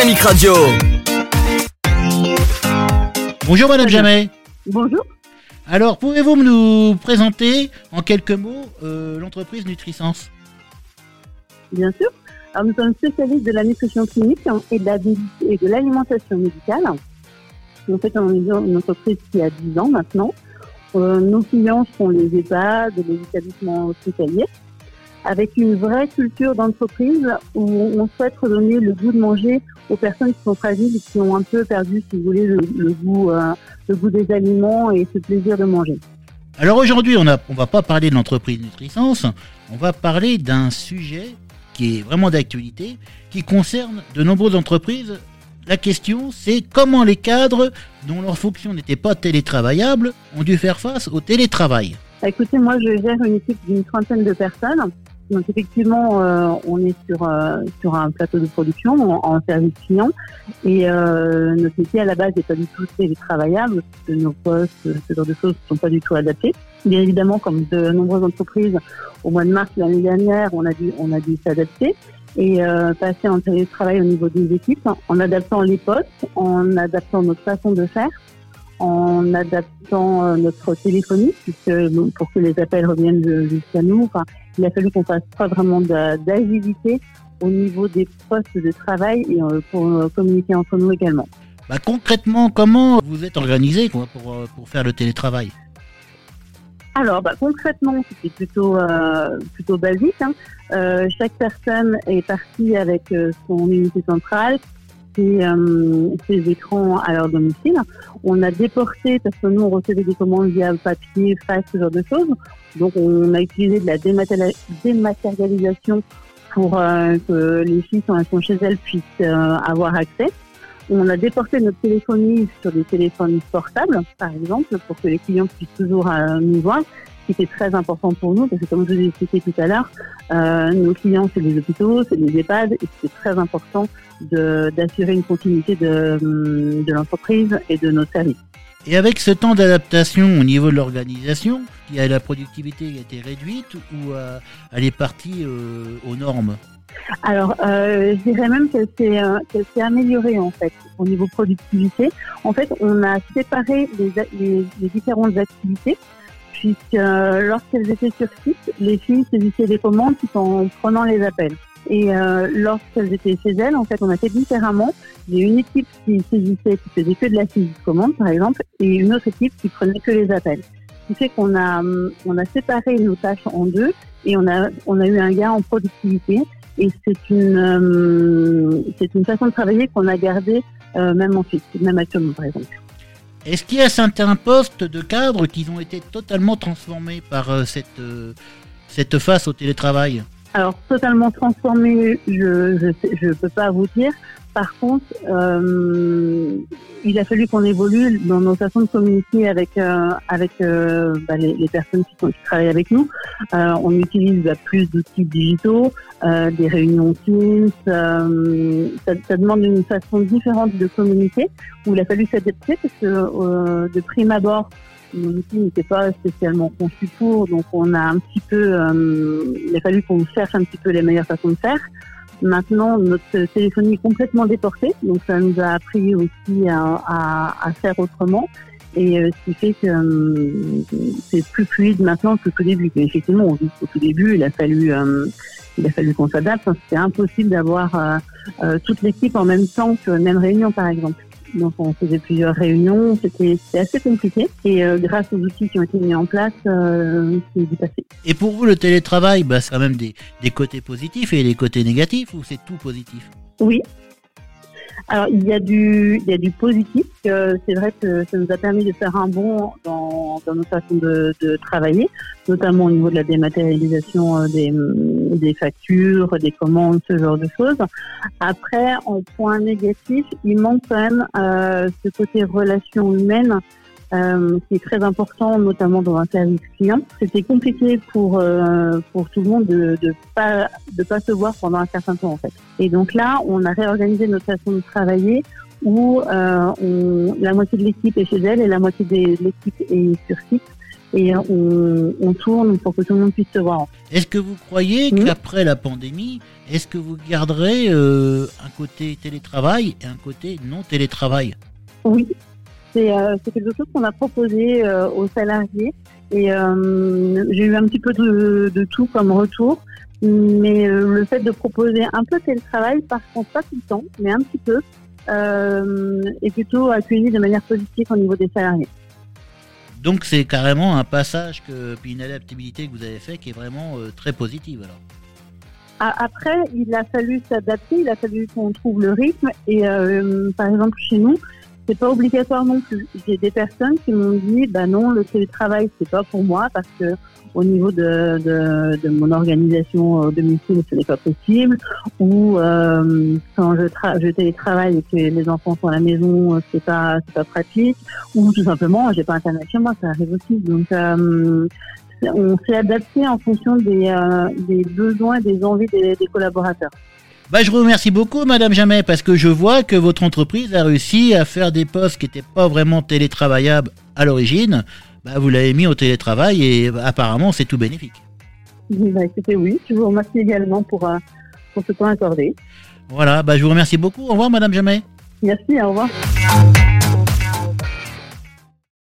Dynamique Radio. Bonjour Madame Jamais. Bonjour. Alors, pouvez-vous nous présenter en quelques mots euh, l'entreprise Nutrisense Bien sûr. Alors, nous sommes spécialistes de la nutrition clinique et de la- et de l'alimentation médicale. En fait, on est une entreprise qui a 10 ans maintenant. Euh, nos clients sont les EHPAD, les établissements hospitaliers, avec une vraie culture d'entreprise où on souhaite redonner le goût de manger aux personnes qui sont fragiles et qui ont un peu perdu, si vous voulez, le, le goût, euh, le goût des aliments et ce plaisir de manger. Alors aujourd'hui, on ne on va pas parler de l'entreprise Nutrisense, on va parler d'un sujet qui est vraiment d'actualité, qui concerne de nombreuses entreprises. La question, c'est comment les cadres, dont leur fonction n'était pas télétravaillables, ont dû faire face au télétravail? Écoutez, moi, je gère une équipe d'une trentaine de personnes. Donc, effectivement, euh, on est sur euh, sur un plateau de production en, service client. Et euh, notre métier à la base n'est pas du tout télétravaillable nos postes, ce genre de choses, ne sont pas du tout adaptés. Bien évidemment, comme de nombreuses entreprises, au mois de mars l'année dernière, on a dû on a dû s'adapter. Et euh, passer en télétravail au niveau des équipes en adaptant les postes, en adaptant notre façon de faire en adaptant euh, notre téléphonie, puisque bon, pour que les appels reviennent jusqu'à nous, enfin, il a fallu qu'on fasse pas vraiment d'a- d'agilité au niveau des postes de travail et euh, pour euh, communiquer entre nous également. Bah, concrètement, comment vous êtes organisé pour, pour faire le télétravail? Alors, bah, concrètement, c'était plutôt euh, plutôt basique. hein. Euh, chaque personne est partie avec euh, son unité centrale, euh, ses écrans à leur domicile. On a déporté parce que nous on recevait des commandes via papier, fax, ce genre de choses. Donc, on a utilisé de la dématéria- dématérialisation pour euh, que les filles quand elles sont chez elles puissent euh, avoir accès. On a déporté notre téléphonie sur des téléphones portables, par exemple, pour que les clients puissent toujours nous voir, qui était très important pour nous, parce que comme je vous ai expliqué tout à l'heure, euh, nos clients, c'est les hôpitaux, c'est les EHPAD, et c'est très important d'assurer une continuité de, hum, de l'entreprise et de nos services. Et avec ce temps d'adaptation au niveau de l'organisation, la productivité a été réduite ou euh, elle est partie euh, aux normes? Alors, euh, je dirais même qu'elle s'est euh, s'est améliorée en fait au niveau productivité. En fait, on a séparé les, les différentes activités puisque euh, lorsqu'elles étaient sur site, les filles saisissaient les commandes tout en prenant les appels. Et euh, lorsqu'elles étaient chez elles, en fait, on a fait différemment. Il y a une équipe qui saisissait, qui faisait que de la saisie de commande, par exemple, et une autre équipe qui prenait que les appels. Ce qui fait qu'on a, on a séparé nos tâches en deux et on a, on a eu un gain en productivité. Et c'est une, euh, c'est une façon de travailler qu'on a gardée même ensuite, même actuellement, par exemple. Est-ce qu'il y a certains postes de cadres qui ont été totalement transformés par euh, cette, euh, cette face au télétravail? Alors, totalement transformé, je je peux pas vous dire. Par contre, euh, il a fallu qu'on évolue dans nos façons de communiquer avec euh, avec euh, bah, les, personnes qui, travaillent avec nous. On utilise bah, plus d'outils digitaux, des réunions Teams. ça, demande une façon différente de communiquer où il a fallu s'adapter parce que de prime abord, nos outils n'étaient pas spécialement conçus pour, donc on a un petit peu, il a fallu qu'on cherche un petit peu les meilleures façons de faire. Maintenant, notre téléphonie est complètement déportée, donc ça nous a appris aussi à, à, à faire autrement. Et euh, ce qui fait que euh, c'est plus fluide maintenant qu'au tout début. Mais effectivement, on qu'au tout début, il a fallu, euh, il a fallu qu'on s'adapte. C'était impossible d'avoir euh, euh, toute l'équipe en même temps que même réunion, par exemple. Donc on faisait plusieurs réunions, c'était assez compliqué. Et euh, grâce aux outils qui ont été mis en place, euh, c'est du passé. Et pour vous, le télétravail, bah, c'est quand même des, des côtés positifs et des côtés négatifs ou c'est tout positif? Oui. Alors il y a du, il y a du positif. que C'est vrai que ça nous a permis de faire un bond dans, dans nos façons de, de travailler, notamment au niveau de la dématérialisation euh, des, des factures, des commandes, ce genre de choses. Après, en point négatif, il manque quand même euh, ce côté relation humaine euh, qui est très important, notamment dans un service client. C'était compliqué pour euh, pour tout le monde de de pas de pas se voir pendant un certain temps en fait. Et donc là, on a réorganisé notre façon de travailler où euh, on, la moitié de l'équipe est chez elle et la moitié de l'équipe est sur site. et on, on, tourne pour que tout le monde puisse se voir. Est-ce que vous croyez qu'après la pandémie, est-ce que vous garderez euh, un côté télétravail et un côté non télétravail? Oui, c'est euh, quelque chose qu'on a proposé euh, aux salariés et j'ai eu un petit peu de, de, tout comme retour. Mais le fait de proposer un peu télétravail, par contre pas tout le temps, mais un petit peu, est plutôt accueilli de manière positive au niveau des salariés. Donc c'est carrément un passage que, puis une adaptabilité que vous avez fait qui est vraiment euh, très positive alors. Après, il a fallu s'adapter, il a fallu qu'on trouve le rythme. Et euh, par exemple, chez nous, c'est pas obligatoire non plus. J'ai des personnes qui m'ont dit, bah non, le télétravail, c'est pas pour moi parce que au niveau de, de, mon organisation au domicile, ce n'est pas possible. Ou euh, quand je, je télétravaille et que les enfants sont à la maison, c'est pas c'est pas pratique. Ou tout simplement, j'ai pas internet chez moi, ça arrive aussi. Donc euh, on s'est adapté en fonction des, euh, des besoins des envies des collaborateurs. Bah, je vous remercie beaucoup, Madame Jamais, parce que je vois que votre entreprise a réussi à faire des postes qui n'étaient pas vraiment télétravaillables à l'origine. Bah, vous l'avez mis au télétravail et apparemment c'est tout bénéfique. Bah, écoutez, oui, je vous remercie également pour, euh, pour ce temps accordé. Voilà, bah, je vous remercie beaucoup. Au revoir, Madame Jamais. Merci, au revoir.